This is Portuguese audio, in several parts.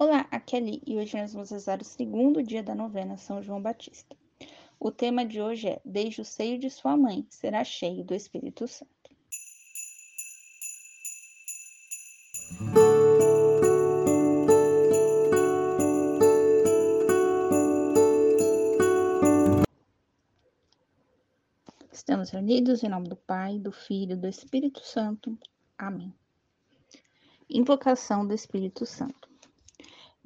Olá, aqui é Ali e hoje nós vamos rezar o segundo dia da novena São João Batista. O tema de hoje é Desde o seio de sua mãe será cheio do Espírito Santo. Estamos reunidos em nome do Pai, do Filho e do Espírito Santo. Amém. Invocação do Espírito Santo.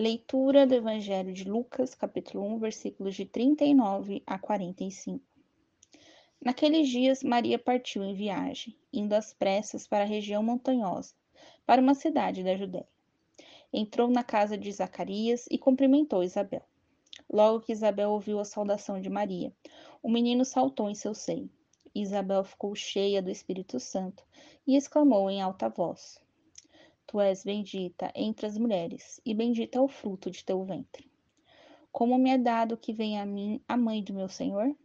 Leitura do Evangelho de Lucas, capítulo 1, versículos de 39 a 45. Naqueles dias, Maria partiu em viagem, indo às pressas para a região montanhosa, para uma cidade da Judéia. Entrou na casa de Zacarias e cumprimentou Isabel. Logo que Isabel ouviu a saudação de Maria, o menino saltou em seu seio. Isabel ficou cheia do Espírito Santo e exclamou em alta voz: Tu és bendita entre as mulheres, e bendito é o fruto de teu ventre. Como me é dado que venha a mim a mãe do meu Senhor?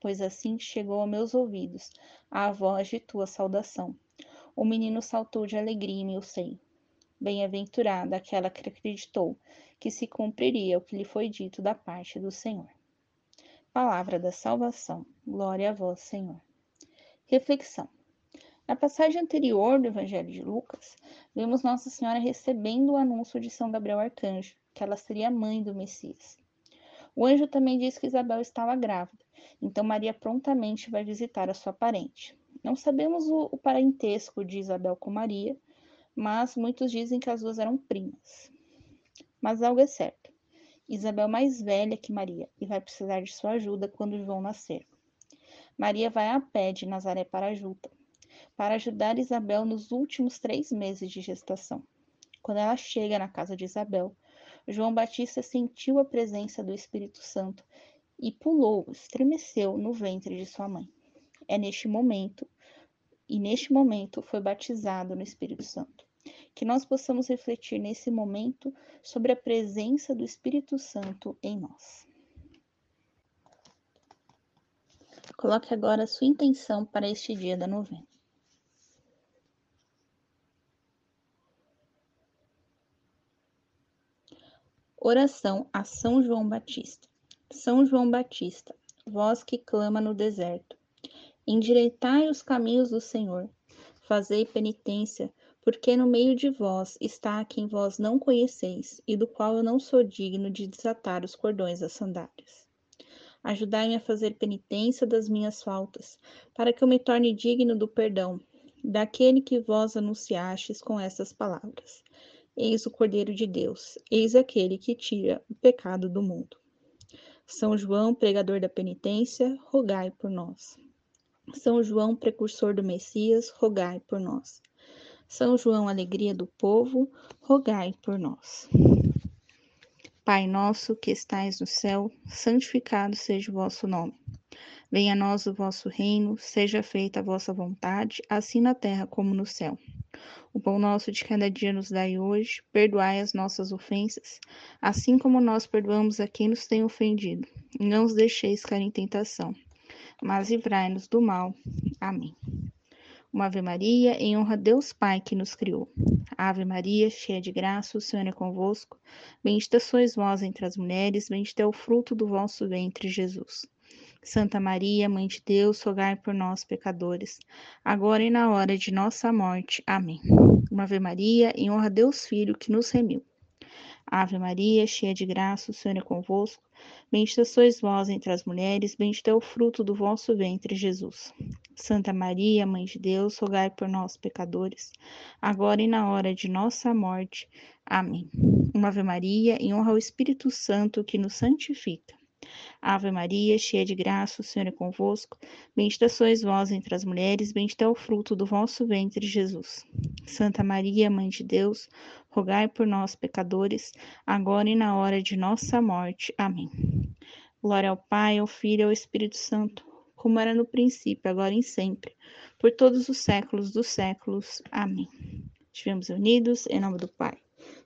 Pois assim chegou a meus ouvidos a voz de tua saudação. O menino saltou de alegria em meu seio. Bem-aventurada aquela que acreditou que se cumpriria o que lhe foi dito da parte do Senhor. Palavra da salvação. Glória a vós, Senhor. Reflexão. Na passagem anterior do Evangelho de Lucas, vemos Nossa Senhora recebendo o anúncio de São Gabriel Arcanjo, que ela seria mãe do Messias. O anjo também diz que Isabel estava grávida, então Maria prontamente vai visitar a sua parente. Não sabemos o, o parentesco de Isabel com Maria, mas muitos dizem que as duas eram primas. Mas algo é certo. Isabel mais velha que Maria e vai precisar de sua ajuda quando João nascer. Maria vai a pé de Nazaré para Juta, para ajudar Isabel nos últimos três meses de gestação. Quando ela chega na casa de Isabel, João Batista sentiu a presença do Espírito Santo e pulou, estremeceu no ventre de sua mãe. É neste momento, e neste momento foi batizado no Espírito Santo. Que nós possamos refletir nesse momento sobre a presença do Espírito Santo em nós. Coloque agora a sua intenção para este dia da novena. Oração a São João Batista. São João Batista, vós que clama no deserto, endireitai os caminhos do Senhor, fazei penitência, porque no meio de vós está quem vós não conheceis, e do qual eu não sou digno de desatar os cordões das sandálias. Ajudai-me a fazer penitência das minhas faltas, para que eu me torne digno do perdão daquele que vós anunciastes com estas palavras. Eis o Cordeiro de Deus, eis aquele que tira o pecado do mundo. São João, pregador da penitência, rogai por nós. São João, precursor do Messias, rogai por nós. São João, alegria do povo, rogai por nós. Pai nosso que estais no céu, santificado seja o vosso nome. Venha a nós o vosso reino, seja feita a vossa vontade, assim na terra como no céu. O pão nosso de cada dia nos dai hoje, perdoai as nossas ofensas, assim como nós perdoamos a quem nos tem ofendido. Não os deixeis cair em tentação, mas livrai-nos do mal. Amém. Uma Ave Maria, em honra a Deus Pai que nos criou. Ave Maria, cheia de graça, o Senhor é convosco. Bendita sois vós entre as mulheres, bendito é o fruto do vosso ventre, Jesus. Santa Maria, Mãe de Deus, rogai por nós, pecadores, agora e na hora de nossa morte. Amém. Uma Ave Maria, em honra a Deus Filho, que nos remiu. Ave Maria, cheia de graça, o Senhor é convosco. Bendita sois vós entre as mulheres, bendito é o fruto do vosso ventre, Jesus. Santa Maria, Mãe de Deus, rogai por nós, pecadores, agora e na hora de nossa morte. Amém. Uma Ave Maria, em honra ao Espírito Santo, que nos santifica. Ave Maria, cheia de graça, o Senhor é convosco. Bendita sois vós entre as mulheres, bendito é o fruto do vosso ventre, Jesus. Santa Maria, Mãe de Deus, rogai por nós, pecadores, agora e na hora de nossa morte. Amém. Glória ao Pai, ao Filho e ao Espírito Santo, como era no princípio, agora e sempre, por todos os séculos dos séculos. Amém. Estivemos unidos em nome do Pai,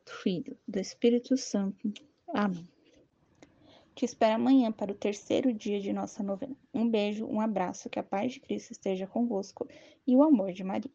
do Filho, do Espírito Santo. Amém. Te espero amanhã para o terceiro dia de nossa novena. Um beijo, um abraço, que a paz de Cristo esteja convosco e o amor de Maria.